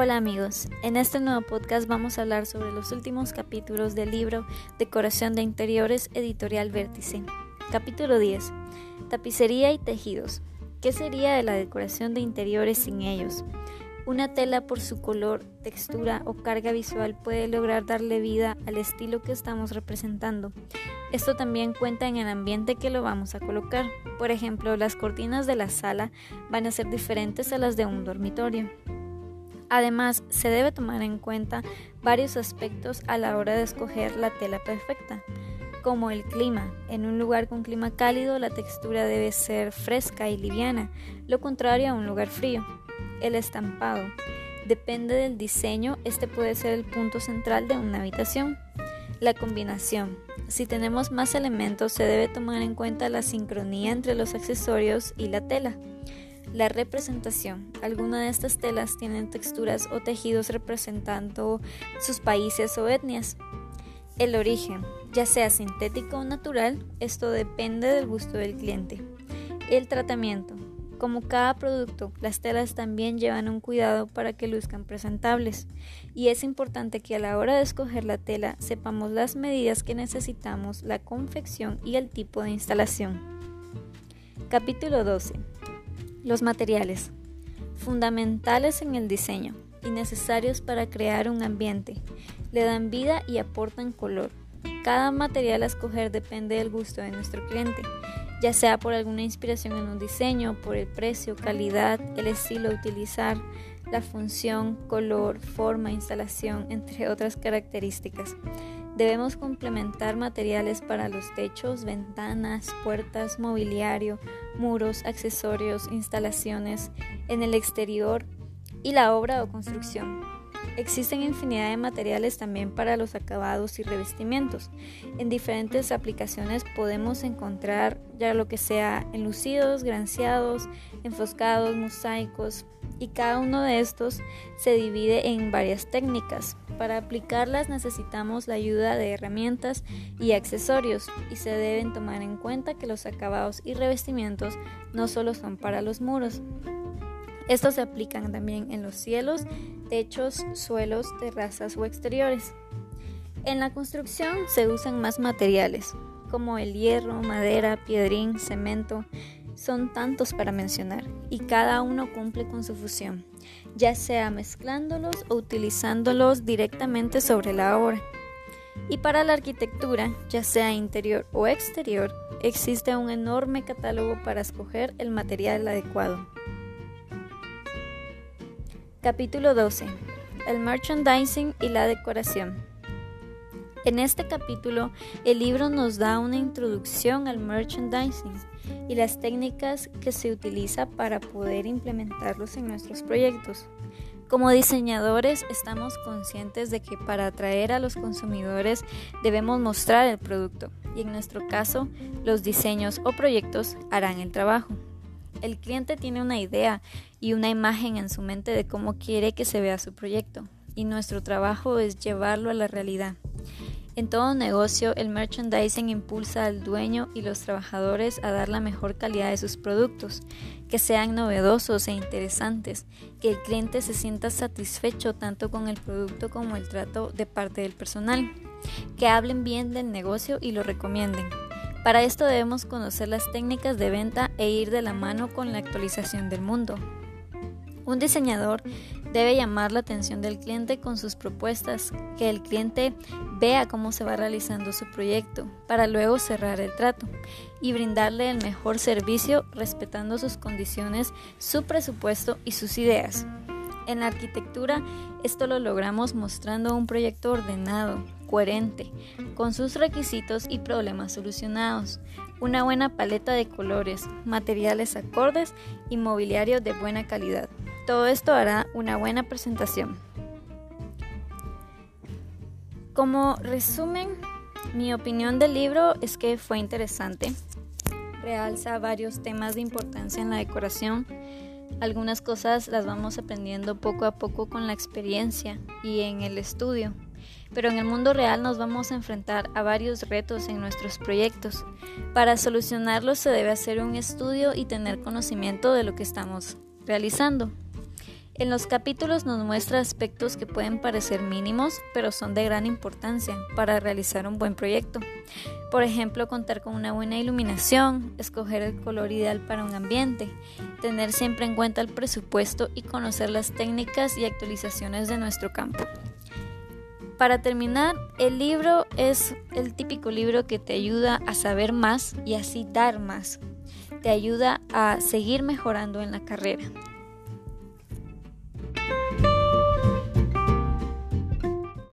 Hola amigos, en este nuevo podcast vamos a hablar sobre los últimos capítulos del libro Decoración de Interiores Editorial Vértice. Capítulo 10. Tapicería y tejidos. ¿Qué sería de la decoración de interiores sin ellos? Una tela por su color, textura o carga visual puede lograr darle vida al estilo que estamos representando. Esto también cuenta en el ambiente que lo vamos a colocar. Por ejemplo, las cortinas de la sala van a ser diferentes a las de un dormitorio. Además, se debe tomar en cuenta varios aspectos a la hora de escoger la tela perfecta, como el clima. En un lugar con clima cálido la textura debe ser fresca y liviana, lo contrario a un lugar frío. El estampado. Depende del diseño, este puede ser el punto central de una habitación. La combinación. Si tenemos más elementos se debe tomar en cuenta la sincronía entre los accesorios y la tela. La representación. Algunas de estas telas tienen texturas o tejidos representando sus países o etnias. El origen, ya sea sintético o natural, esto depende del gusto del cliente. El tratamiento. Como cada producto, las telas también llevan un cuidado para que luzcan presentables y es importante que a la hora de escoger la tela sepamos las medidas que necesitamos, la confección y el tipo de instalación. Capítulo 12. Los materiales. Fundamentales en el diseño y necesarios para crear un ambiente. Le dan vida y aportan color. Cada material a escoger depende del gusto de nuestro cliente, ya sea por alguna inspiración en un diseño, por el precio, calidad, el estilo a utilizar, la función, color, forma, instalación, entre otras características. Debemos complementar materiales para los techos, ventanas, puertas, mobiliario, muros, accesorios, instalaciones en el exterior y la obra o construcción. Existen infinidad de materiales también para los acabados y revestimientos. En diferentes aplicaciones podemos encontrar ya lo que sea enlucidos, granceados, enfoscados, mosaicos, y cada uno de estos se divide en varias técnicas. Para aplicarlas necesitamos la ayuda de herramientas y accesorios y se deben tomar en cuenta que los acabados y revestimientos no solo son para los muros. Estos se aplican también en los cielos, techos, suelos, terrazas o exteriores. En la construcción se usan más materiales, como el hierro, madera, piedrín, cemento, son tantos para mencionar y cada uno cumple con su función, ya sea mezclándolos o utilizándolos directamente sobre la obra. Y para la arquitectura, ya sea interior o exterior, existe un enorme catálogo para escoger el material adecuado. Capítulo 12. El merchandising y la decoración. En este capítulo, el libro nos da una introducción al merchandising y las técnicas que se utiliza para poder implementarlos en nuestros proyectos. Como diseñadores estamos conscientes de que para atraer a los consumidores debemos mostrar el producto y en nuestro caso los diseños o proyectos harán el trabajo. El cliente tiene una idea y una imagen en su mente de cómo quiere que se vea su proyecto y nuestro trabajo es llevarlo a la realidad. En todo negocio, el merchandising impulsa al dueño y los trabajadores a dar la mejor calidad de sus productos, que sean novedosos e interesantes, que el cliente se sienta satisfecho tanto con el producto como el trato de parte del personal, que hablen bien del negocio y lo recomienden. Para esto debemos conocer las técnicas de venta e ir de la mano con la actualización del mundo. Un diseñador debe llamar la atención del cliente con sus propuestas, que el cliente vea cómo se va realizando su proyecto, para luego cerrar el trato y brindarle el mejor servicio respetando sus condiciones, su presupuesto y sus ideas. En la arquitectura esto lo logramos mostrando un proyecto ordenado, coherente, con sus requisitos y problemas solucionados, una buena paleta de colores, materiales acordes y mobiliario de buena calidad. Todo esto hará una buena presentación. Como resumen, mi opinión del libro es que fue interesante. Realza varios temas de importancia en la decoración. Algunas cosas las vamos aprendiendo poco a poco con la experiencia y en el estudio. Pero en el mundo real nos vamos a enfrentar a varios retos en nuestros proyectos. Para solucionarlos se debe hacer un estudio y tener conocimiento de lo que estamos realizando. En los capítulos nos muestra aspectos que pueden parecer mínimos, pero son de gran importancia para realizar un buen proyecto. Por ejemplo, contar con una buena iluminación, escoger el color ideal para un ambiente, tener siempre en cuenta el presupuesto y conocer las técnicas y actualizaciones de nuestro campo. Para terminar, el libro es el típico libro que te ayuda a saber más y así dar más. Te ayuda a seguir mejorando en la carrera.